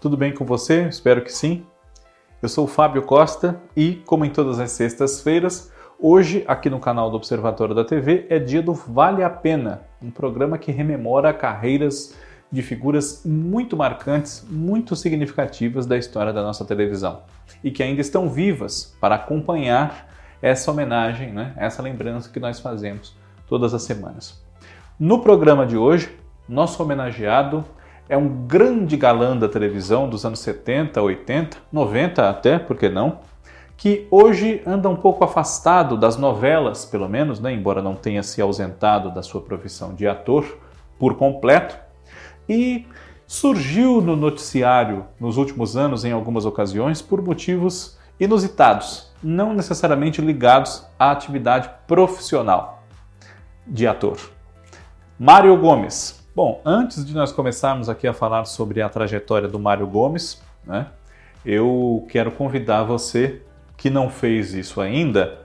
Tudo bem com você? Espero que sim. Eu sou o Fábio Costa e, como em todas as sextas-feiras, hoje aqui no canal do Observatório da TV é dia do Vale a Pena, um programa que rememora carreiras de figuras muito marcantes, muito significativas da história da nossa televisão e que ainda estão vivas para acompanhar essa homenagem, né? essa lembrança que nós fazemos todas as semanas. No programa de hoje, nosso homenageado é um grande galã da televisão dos anos 70, 80, 90 até, por que não? Que hoje anda um pouco afastado das novelas, pelo menos, né? embora não tenha se ausentado da sua profissão de ator por completo, e surgiu no noticiário nos últimos anos, em algumas ocasiões, por motivos inusitados, não necessariamente ligados à atividade profissional de ator. Mário Gomes, Bom, antes de nós começarmos aqui a falar sobre a trajetória do Mário Gomes, né, eu quero convidar você que não fez isso ainda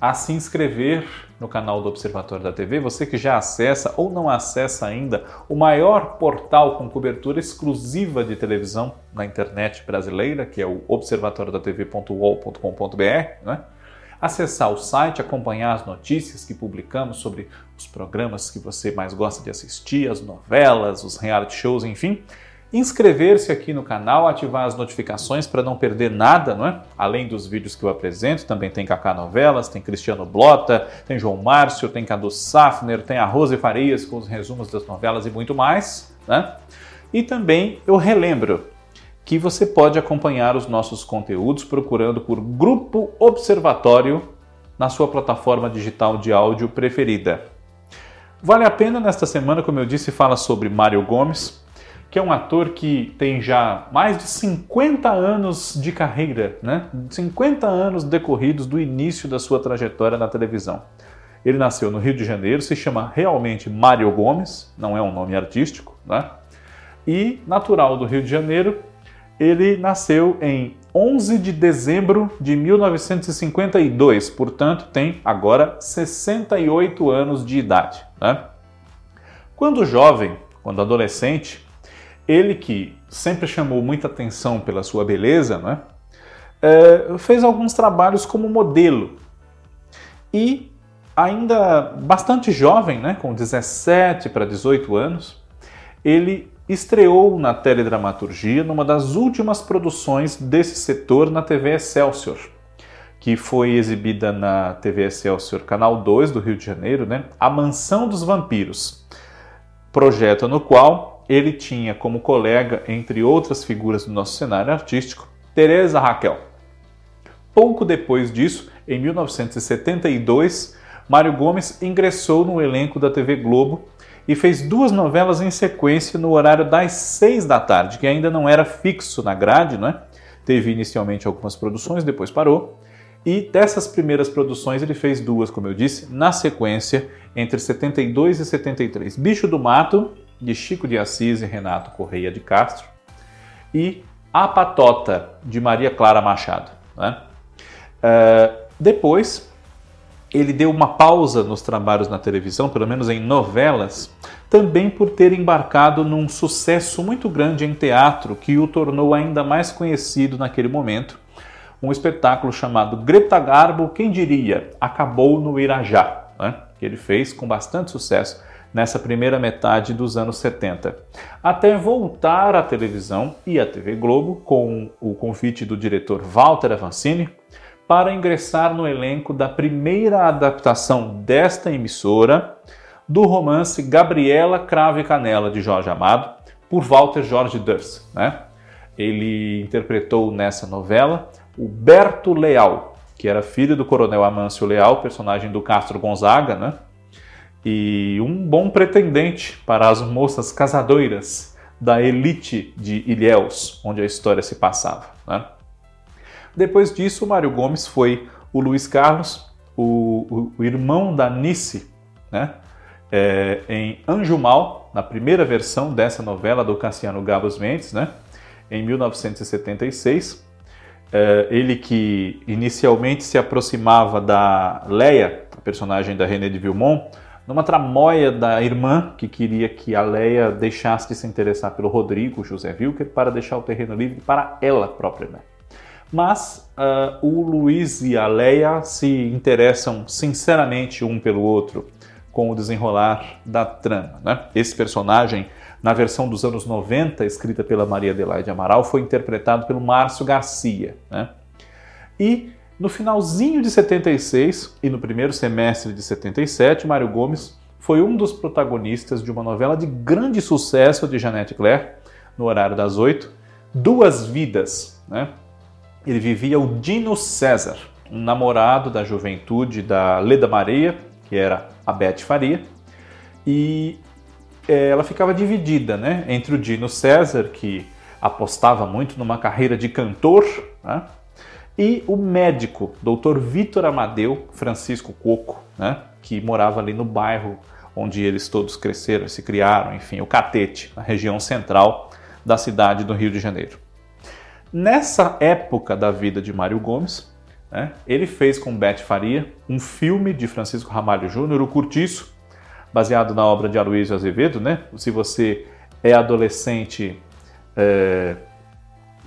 a se inscrever no canal do Observatório da TV, você que já acessa ou não acessa ainda o maior portal com cobertura exclusiva de televisão na internet brasileira, que é o observatoriodatv.uol.com.br, né? Acessar o site, acompanhar as notícias que publicamos sobre os programas que você mais gosta de assistir, as novelas, os reality shows, enfim. Inscrever-se aqui no canal, ativar as notificações para não perder nada, não é? Além dos vídeos que eu apresento, também tem Kaká Novelas, tem Cristiano Blota, tem João Márcio, tem Cadu Safner, tem a Rose Farias com os resumos das novelas e muito mais, né? E também eu relembro que você pode acompanhar os nossos conteúdos procurando por Grupo Observatório na sua plataforma digital de áudio preferida. Vale a pena nesta semana, como eu disse, fala sobre Mário Gomes, que é um ator que tem já mais de 50 anos de carreira, né? 50 anos decorridos do início da sua trajetória na televisão. Ele nasceu no Rio de Janeiro, se chama realmente Mário Gomes, não é um nome artístico, né? E natural do Rio de Janeiro, ele nasceu em 11 de dezembro de 1952, portanto tem agora 68 anos de idade. Né? Quando jovem, quando adolescente, ele que sempre chamou muita atenção pela sua beleza, né? É, fez alguns trabalhos como modelo. E ainda bastante jovem, né, com 17 para 18 anos, ele estreou na teledramaturgia numa das últimas produções desse setor na TV Excelsior, que foi exibida na TV Excelsior Canal 2 do Rio de Janeiro, né? A Mansão dos Vampiros, projeto no qual ele tinha como colega, entre outras figuras do nosso cenário artístico, Teresa Raquel. Pouco depois disso, em 1972, Mário Gomes ingressou no elenco da TV Globo e fez duas novelas em sequência no horário das seis da tarde, que ainda não era fixo na grade, né? Teve inicialmente algumas produções, depois parou. E dessas primeiras produções ele fez duas, como eu disse, na sequência, entre 72 e 73. Bicho do Mato, de Chico de Assis e Renato Correia de Castro, e A Patota, de Maria Clara Machado. Né? Uh, depois, ele deu uma pausa nos trabalhos na televisão, pelo menos em novelas, também por ter embarcado num sucesso muito grande em teatro que o tornou ainda mais conhecido naquele momento. Um espetáculo chamado Greta Garbo, quem diria, acabou no Irajá, né? que ele fez com bastante sucesso nessa primeira metade dos anos 70, até voltar à televisão e à TV Globo com o convite do diretor Walter Avancini para ingressar no elenco da primeira adaptação desta emissora do romance Gabriela Crave Canela de Jorge Amado por Walter Jorge Durst. Né? Ele interpretou nessa novela o Berto Leal, que era filho do coronel Amâncio Leal, personagem do Castro Gonzaga, né? e um bom pretendente para as moças casadoiras da elite de Ilhéus, onde a história se passava. Né? Depois disso, o Mário Gomes foi o Luiz Carlos, o, o, o irmão da Nice, né? É, em Anjo Mal, na primeira versão dessa novela do Cassiano Gabos Mendes, né? em 1976. É, ele que inicialmente se aproximava da Leia, a personagem da René de Vilmont, numa tramóia da irmã que queria que a Leia deixasse de se interessar pelo Rodrigo José Wilker para deixar o terreno livre para ela própria. Né? Mas uh, o Luiz e a Leia se interessam sinceramente um pelo outro com o desenrolar da trama. Né? Esse personagem, na versão dos anos 90, escrita pela Maria Adelaide Amaral, foi interpretado pelo Márcio Garcia. Né? E no finalzinho de 76 e no primeiro semestre de 77, Mário Gomes foi um dos protagonistas de uma novela de grande sucesso de Janete Claire, no horário das oito, Duas Vidas. Né? Ele vivia o Dino César, um namorado da juventude da Leda Maria, que era a Beth Faria, e é, ela ficava dividida né, entre o Dino César, que apostava muito numa carreira de cantor, né, e o médico, Dr. Vitor Amadeu Francisco Coco, né, que morava ali no bairro onde eles todos cresceram, se criaram, enfim, o Catete, na região central da cidade do Rio de Janeiro. Nessa época da vida de Mário Gomes, né, ele fez com Beth Faria um filme de Francisco Ramalho Júnior, O Curtiço, baseado na obra de Aloysio Azevedo. Né? Se você é adolescente, é,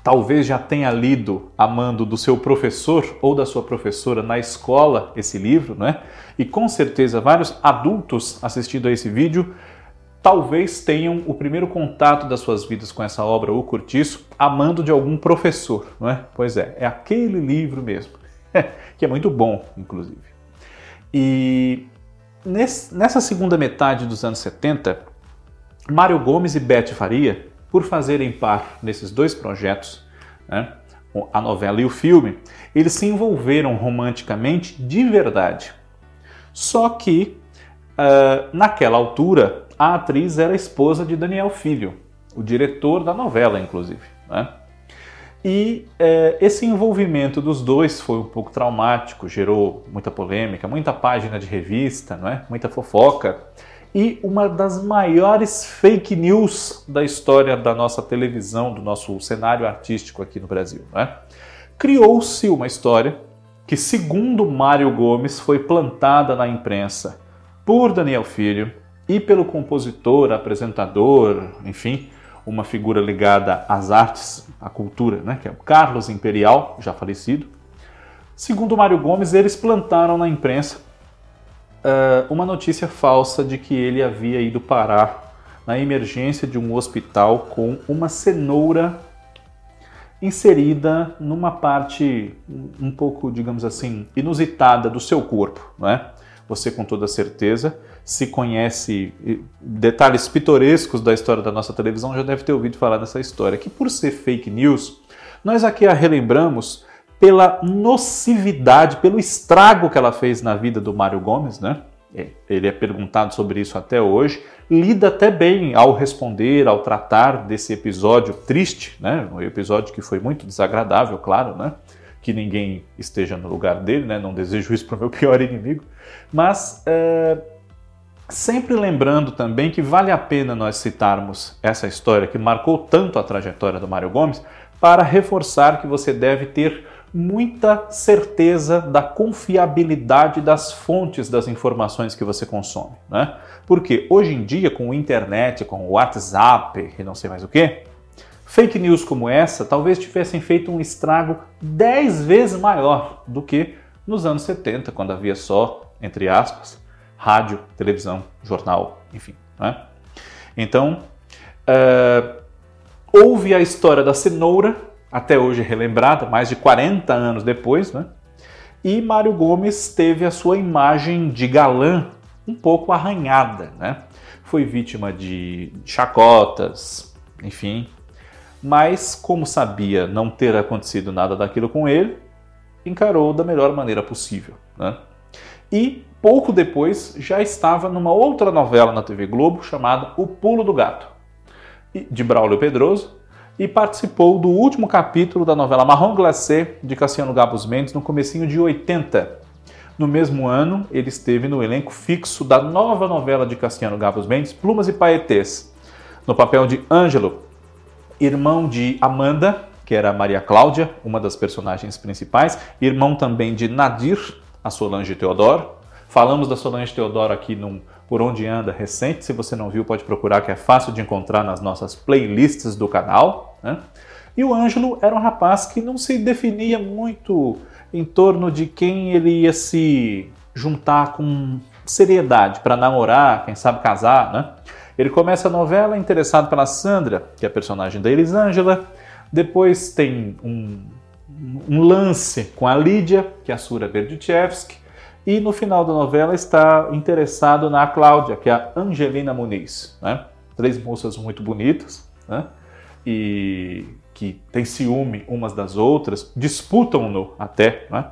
talvez já tenha lido a mando do seu professor ou da sua professora na escola esse livro, né? E com certeza vários adultos assistindo a esse vídeo talvez tenham o primeiro contato das suas vidas com essa obra, O Curtiço, a mando de algum professor, não é? Pois é, é aquele livro mesmo, que é muito bom, inclusive. E nessa segunda metade dos anos 70, Mário Gomes e Beth Faria por fazerem par nesses dois projetos, né, a novela e o filme, eles se envolveram romanticamente de verdade. Só que, uh, naquela altura, a atriz era esposa de Daniel Filho, o diretor da novela, inclusive. Né? E uh, esse envolvimento dos dois foi um pouco traumático, gerou muita polêmica, muita página de revista, não é? muita fofoca e uma das maiores fake news da história da nossa televisão, do nosso cenário artístico aqui no Brasil. Né? Criou-se uma história que, segundo Mário Gomes, foi plantada na imprensa por Daniel Filho e pelo compositor, apresentador, enfim, uma figura ligada às artes, à cultura, né? que é o Carlos Imperial, já falecido. Segundo Mário Gomes, eles plantaram na imprensa uh, uma notícia falsa de que ele havia ido parar na emergência de um hospital com uma cenoura inserida numa parte um pouco, digamos assim, inusitada do seu corpo, não é? Você com toda certeza, se conhece detalhes pitorescos da história da nossa televisão, já deve ter ouvido falar dessa história, que por ser fake news, nós aqui a relembramos pela nocividade, pelo estrago que ela fez na vida do Mário Gomes, né? É, ele é perguntado sobre isso até hoje, lida até bem ao responder, ao tratar desse episódio triste, né? Um episódio que foi muito desagradável, claro, né? Que ninguém esteja no lugar dele, né? Não desejo isso para o meu pior inimigo, mas é, sempre lembrando também que vale a pena nós citarmos essa história que marcou tanto a trajetória do Mário Gomes para reforçar que você deve ter muita certeza da confiabilidade das fontes das informações que você consome, né? Porque hoje em dia, com a internet, com o WhatsApp e não sei mais o que, fake news como essa talvez tivessem feito um estrago 10 vezes maior do que nos anos 70, quando havia só, entre aspas, rádio, televisão, jornal, enfim. Né? Então, uh, houve a história da cenoura até hoje relembrada, mais de 40 anos depois, né? E Mário Gomes teve a sua imagem de galã um pouco arranhada, né? Foi vítima de chacotas, enfim. Mas, como sabia não ter acontecido nada daquilo com ele, encarou da melhor maneira possível, né? E pouco depois já estava numa outra novela na TV Globo chamada O Pulo do Gato, de Braulio Pedroso, e participou do último capítulo da novela Marrom Glacé de Cassiano Gabos Mendes no comecinho de 80. No mesmo ano, ele esteve no elenco fixo da nova novela de Cassiano Gabos Mendes, Plumas e Paetês, no papel de Ângelo, irmão de Amanda, que era Maria Cláudia, uma das personagens principais, irmão também de Nadir, a Solange Teodoro, Falamos da Solange Teodoro aqui num Por Onde Anda recente. Se você não viu, pode procurar, que é fácil de encontrar nas nossas playlists do canal. Né? E o Ângelo era um rapaz que não se definia muito em torno de quem ele ia se juntar com seriedade para namorar, quem sabe casar, né? Ele começa a novela interessado pela Sandra, que é a personagem da Elisângela. Depois tem um, um lance com a Lídia, que é a Sura Berdichevsky. E no final da novela está interessado na Cláudia, que é a Angelina Muniz. Né? Três moças muito bonitas, né? E que têm ciúme umas das outras, disputam-no até, né?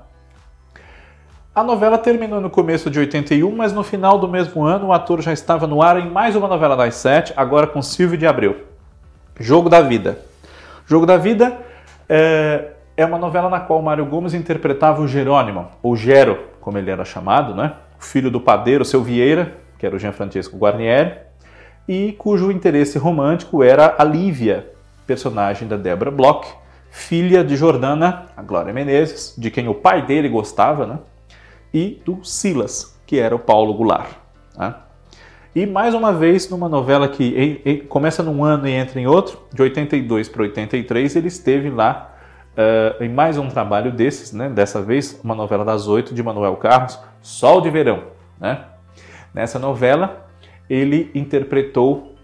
A novela terminou no começo de 81, mas no final do mesmo ano o ator já estava no ar em mais uma novela das sete, agora com Silvio de Abreu. Jogo da Vida. Jogo da Vida é, é uma novela na qual Mário Gomes interpretava o Jerônimo, ou Gero, como ele era chamado, né? o filho do padeiro, seu Vieira, que era o Jean Francesco Guarnieri, e cujo interesse romântico era a Lívia, personagem da Débora Bloch, filha de Jordana, a Glória Menezes, de quem o pai dele gostava, né? e do Silas, que era o Paulo Goulart. Tá? E mais uma vez, numa novela que começa num ano e entra em outro, de 82 para 83, ele esteve lá uh, em mais um trabalho desses, né? dessa vez uma novela das oito de Manuel Carlos, Sol de Verão. Né? Nessa novela, ele interpretou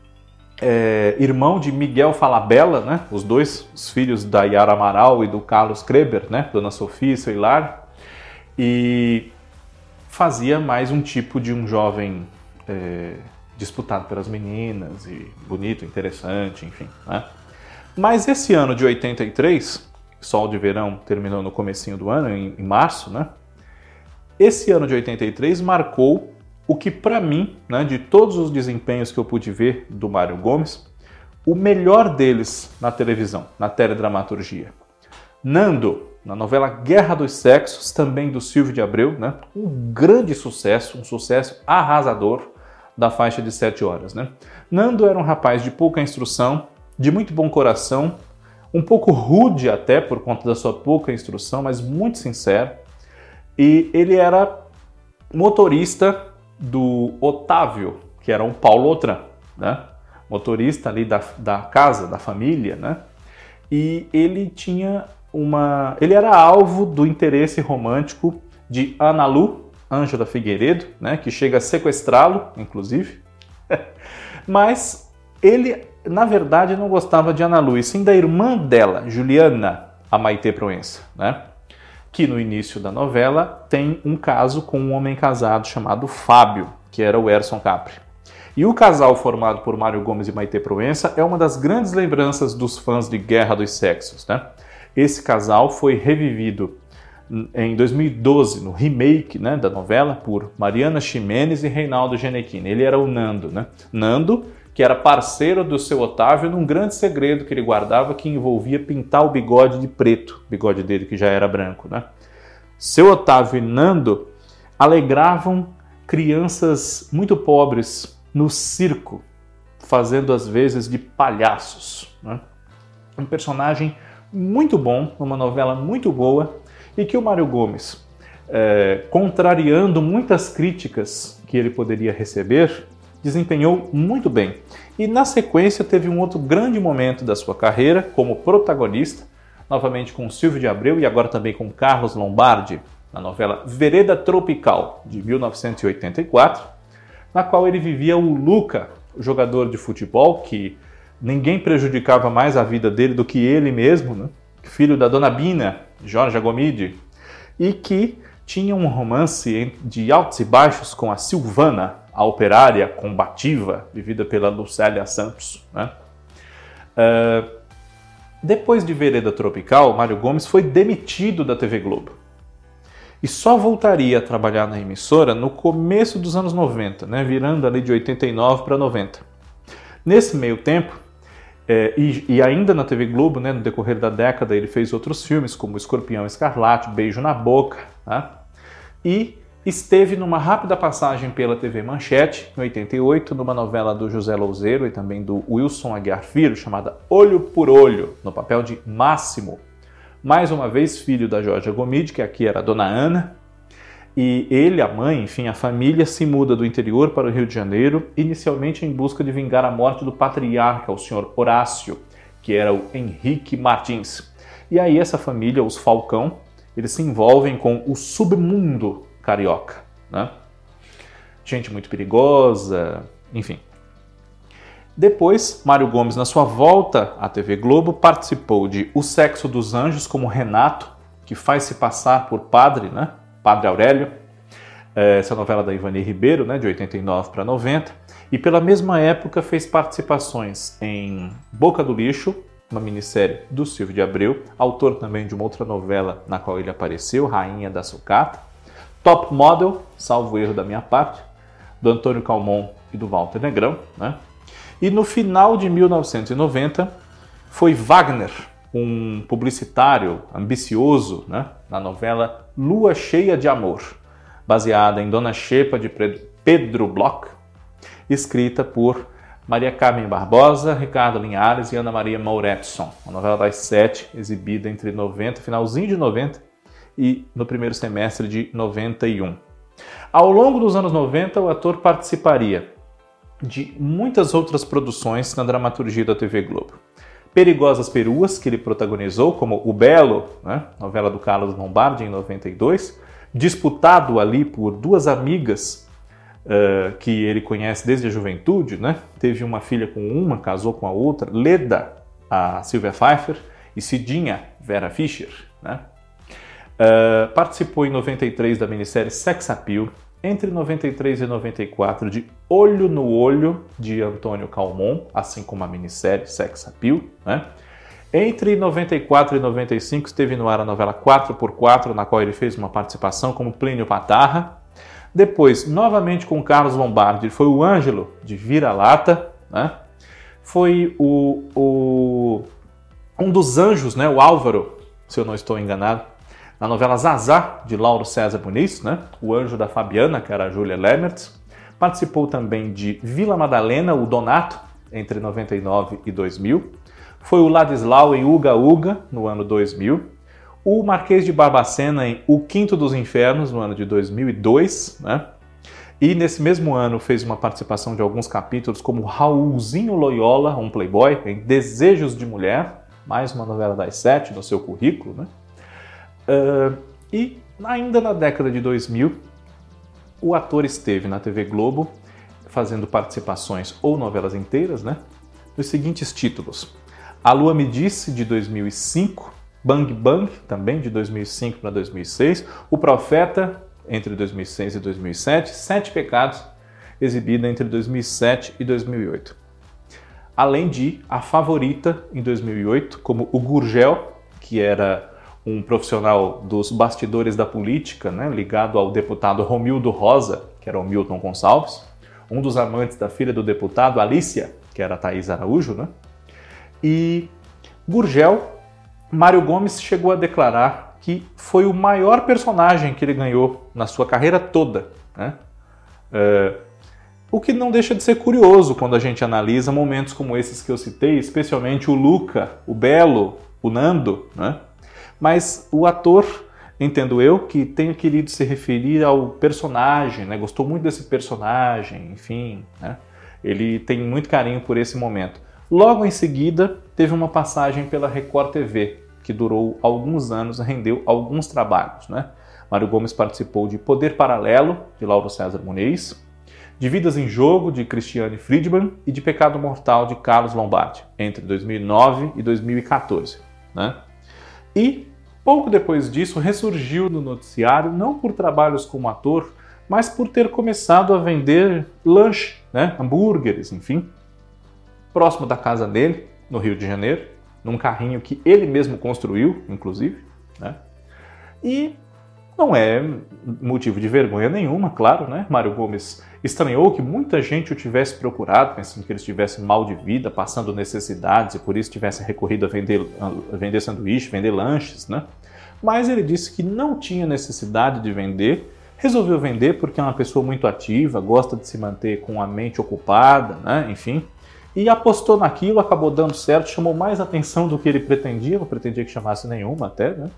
é, irmão de Miguel Falabella, né? os dois os filhos da Yara Amaral e do Carlos Kreber, né? Dona Sofia e seu e fazia mais um tipo de um jovem é, disputado pelas meninas e bonito, interessante, enfim. Né? Mas esse ano de 83, Sol de Verão terminou no comecinho do ano, em, em março, né? Esse ano de 83 marcou o que para mim, né, de todos os desempenhos que eu pude ver do Mário Gomes, o melhor deles na televisão, na teledramaturgia. Nando, na novela Guerra dos Sexos, também do Silvio de Abreu, né? um grande sucesso, um sucesso arrasador da faixa de 7 horas. Né? Nando era um rapaz de pouca instrução, de muito bom coração, um pouco rude até por conta da sua pouca instrução, mas muito sincero. E ele era motorista do Otávio, que era um Paulo Outram, né? motorista ali da, da casa, da família, né? E ele tinha uma. Ele era alvo do interesse romântico de Ana Lu, Ângela Figueiredo, né, que chega a sequestrá-lo, inclusive. Mas ele, na verdade, não gostava de Ana Lu, e sim da irmã dela, Juliana, a Maite Proença, né? que no início da novela tem um caso com um homem casado chamado Fábio, que era o Erson Capri. E o casal formado por Mário Gomes e Maite Proença é uma das grandes lembranças dos fãs de Guerra dos Sexos, né? Esse casal foi revivido em 2012 no remake né, da novela por Mariana Ximenes e Reinaldo Genequini. Ele era o Nando, né? Nando, que era parceiro do seu Otávio num grande segredo que ele guardava que envolvia pintar o bigode de preto, bigode dele que já era branco, né? Seu Otávio e Nando alegravam crianças muito pobres no circo, fazendo às vezes de palhaços. Né? Um personagem muito bom, uma novela muito boa, e que o Mário Gomes, é, contrariando muitas críticas que ele poderia receber, desempenhou muito bem. E na sequência teve um outro grande momento da sua carreira como protagonista, novamente com Silvio de Abreu e agora também com Carlos Lombardi, na novela Vereda Tropical, de 1984, na qual ele vivia o Luca, o jogador de futebol que ninguém prejudicava mais a vida dele do que ele mesmo, né? filho da dona Bina, Jorge Agomide, e que tinha um romance de altos e baixos com a Silvana, a operária combativa, vivida pela Lucélia Santos. Né? Uh, depois de Vereda Tropical, Mário Gomes foi demitido da TV Globo. E só voltaria a trabalhar na emissora no começo dos anos 90, né? virando ali de 89 para 90. Nesse meio tempo, é, e, e, ainda na TV Globo, né, no decorrer da década, ele fez outros filmes, como Escorpião Escarlate, Beijo na Boca, né? e esteve numa rápida passagem pela TV Manchete, em 88, numa novela do José Louzeiro e também do Wilson Aguiar Filho, chamada Olho por Olho, no papel de Máximo. Mais uma vez, filho da Jorge Gomide, que aqui era a Dona Ana, E ele, a mãe, enfim, a família se muda do interior para o Rio de Janeiro, inicialmente em busca de vingar a morte do patriarca, o senhor Horácio, que era o Henrique Martins. E aí essa família, os Falcão, eles se envolvem com o submundo carioca, né? Gente muito perigosa, enfim. Depois, Mário Gomes, na sua volta à TV Globo, participou de O Sexo dos Anjos como Renato, que faz se passar por padre, né? Padre Aurélio. É, essa novela da Ivani Ribeiro, né? De 89 para 90. E pela mesma época fez participações em Boca do Lixo, uma minissérie do Silvio de Abreu, autor também de uma outra novela na qual ele apareceu, Rainha da Sucata. Top Model, salvo erro da minha parte, do Antônio Calmon e do Walter Negrão, né? E no final de 1990 foi Wagner, um publicitário ambicioso, né, na novela Lua Cheia de Amor, baseada em Dona Xepa de Pedro Bloch, escrita por Maria Carmen Barbosa, Ricardo Linhares e Ana Maria Mauretson. Uma novela das sete, exibida entre 90, finalzinho de 90 e no primeiro semestre de 91. Ao longo dos anos 90, o ator participaria de muitas outras produções na dramaturgia da TV Globo. Perigosas Peruas, que ele protagonizou, como O Belo, né, novela do Carlos Lombardi, em 92, disputado ali por duas amigas uh, que ele conhece desde a juventude, né? teve uma filha com uma, casou com a outra, Leda, a Sylvia Pfeiffer, e Cidinha, Vera Fischer. Né? Uh, participou em 93 da minissérie Sex Appeal, entre 93 e 94 de Olho no Olho, de Antônio Calmon, assim como a minissérie Sex Appeal. Né? Entre 94 e 95 esteve no ar a novela 4x4, na qual ele fez uma participação como Plínio Patarra. Depois, novamente com Carlos Lombardi, foi o Ângelo, de Vira-Lata. Né? Foi o, o, um dos anjos, né? o Álvaro, se eu não estou enganado, na novela Zazá, de Lauro César Muniz, né? o anjo da Fabiana, que era a Júlia Lemertz. Participou também de Vila Madalena, o Donato, entre 99 e 2000. Foi o Ladislau em Uga Uga, no ano 2000. O Marquês de Barbacena em O Quinto dos Infernos, no ano de 2002. Né? E nesse mesmo ano fez uma participação de alguns capítulos, como Raulzinho Loyola, um playboy, em Desejos de Mulher, mais uma novela das sete no seu currículo. Né? Uh, e ainda na década de 2000, o ator esteve na TV Globo fazendo participações ou novelas inteiras, né? Nos seguintes títulos: A Lua Me Disse, de 2005, Bang Bang, também de 2005 para 2006, O Profeta, entre 2006 e 2007, Sete Pecados, exibida entre 2007 e 2008. Além de A Favorita, em 2008, como O Gurgel, que era um profissional dos bastidores da política, né, ligado ao deputado Romildo Rosa, que era o Milton Gonçalves, um dos amantes da filha do deputado, Alicia, que era a Thaís Araújo, né? E Gurgel, Mário Gomes chegou a declarar que foi o maior personagem que ele ganhou na sua carreira toda, né? É, o que não deixa de ser curioso quando a gente analisa momentos como esses que eu citei, especialmente o Luca, o Belo, o Nando, né? Mas o ator, entendo eu, que tenha querido se referir ao personagem, né? gostou muito desse personagem, enfim, né? ele tem muito carinho por esse momento. Logo em seguida, teve uma passagem pela Record TV, que durou alguns anos, rendeu alguns trabalhos. Né? Mário Gomes participou de Poder Paralelo, de Lauro César Muniz, de Vidas em Jogo, de Cristiane Friedman, e de Pecado Mortal, de Carlos Lombardi, entre 2009 e 2014. Né? E Pouco depois disso, ressurgiu no noticiário não por trabalhos como ator, mas por ter começado a vender lanche, né, hambúrgueres, enfim, próximo da casa dele, no Rio de Janeiro, num carrinho que ele mesmo construiu, inclusive, né? E não é motivo de vergonha nenhuma, claro, né? Mário Gomes estranhou que muita gente o tivesse procurado, pensando que ele estivesse mal de vida, passando necessidades e por isso tivesse recorrido a vender, a vender sanduíche, vender lanches, né? Mas ele disse que não tinha necessidade de vender, resolveu vender porque é uma pessoa muito ativa, gosta de se manter com a mente ocupada, né? Enfim, e apostou naquilo, acabou dando certo, chamou mais atenção do que ele pretendia, não pretendia que chamasse nenhuma até, né?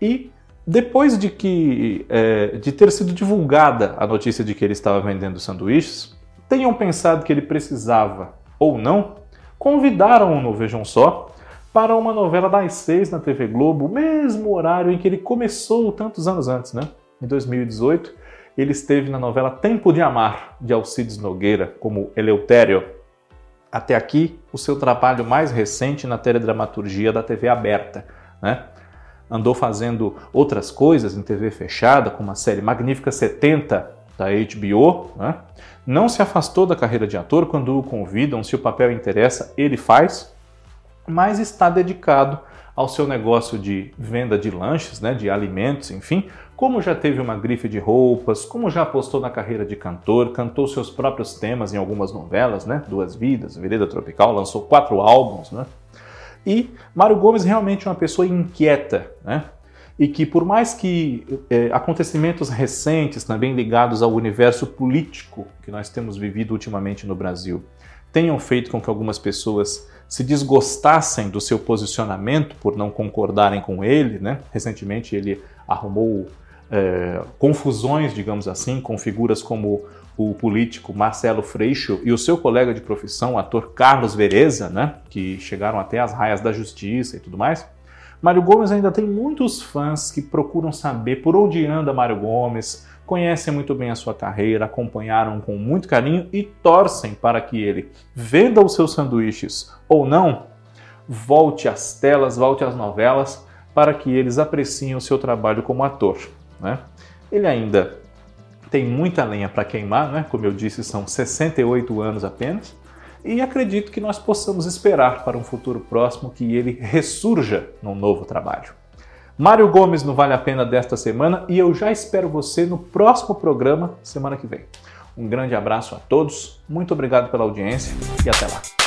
E Depois de que é, de ter sido divulgada a notícia de que ele estava vendendo sanduíches, tenham pensado que ele precisava ou não, convidaram-o no Vejam Só para uma novela das seis na TV Globo, mesmo horário em que ele começou tantos anos antes, né? Em 2018, ele esteve na novela Tempo de Amar, de Alcides Nogueira, como Eleutério. Até aqui, o seu trabalho mais recente na teledramaturgia da TV aberta, né? Andou fazendo outras coisas em TV fechada, como a série Magnífica 70 da HBO, né? não se afastou da carreira de ator quando o convidam, se o papel interessa, ele faz, mas está dedicado ao seu negócio de venda de lanches, né, de alimentos, enfim, como já teve uma grife de roupas, como já apostou na carreira de cantor, cantou seus próprios temas em algumas novelas, né, Duas Vidas, Vereda Tropical, lançou quatro álbuns, né, e Mário Gomes realmente é uma pessoa inquieta, né? E que, por mais que é, acontecimentos recentes, também ligados ao universo político que nós temos vivido ultimamente no Brasil, tenham feito com que algumas pessoas se desgostassem do seu posicionamento por não concordarem com ele, né? Recentemente ele arrumou é, confusões, digamos assim, com figuras como o político Marcelo Freixo e o seu colega de profissão, o ator Carlos Vereza, né, que chegaram até as raias da justiça e tudo mais. Mário Gomes ainda tem muitos fãs que procuram saber por onde anda Mário Gomes, conhecem muito bem a sua carreira, acompanharam com muito carinho e torcem para que ele venda os seus sanduíches ou não, volte às telas, volte às novelas, para que eles apreciem o seu trabalho como ator. Né? Ele ainda tem muita lenha para queimar, né? como eu disse, são 68 anos apenas, e acredito que nós possamos esperar para um futuro próximo que ele ressurja num novo trabalho. Mário Gomes no Vale a Pena desta semana e eu já espero você no próximo programa semana que vem. Um grande abraço a todos, muito obrigado pela audiência e até lá.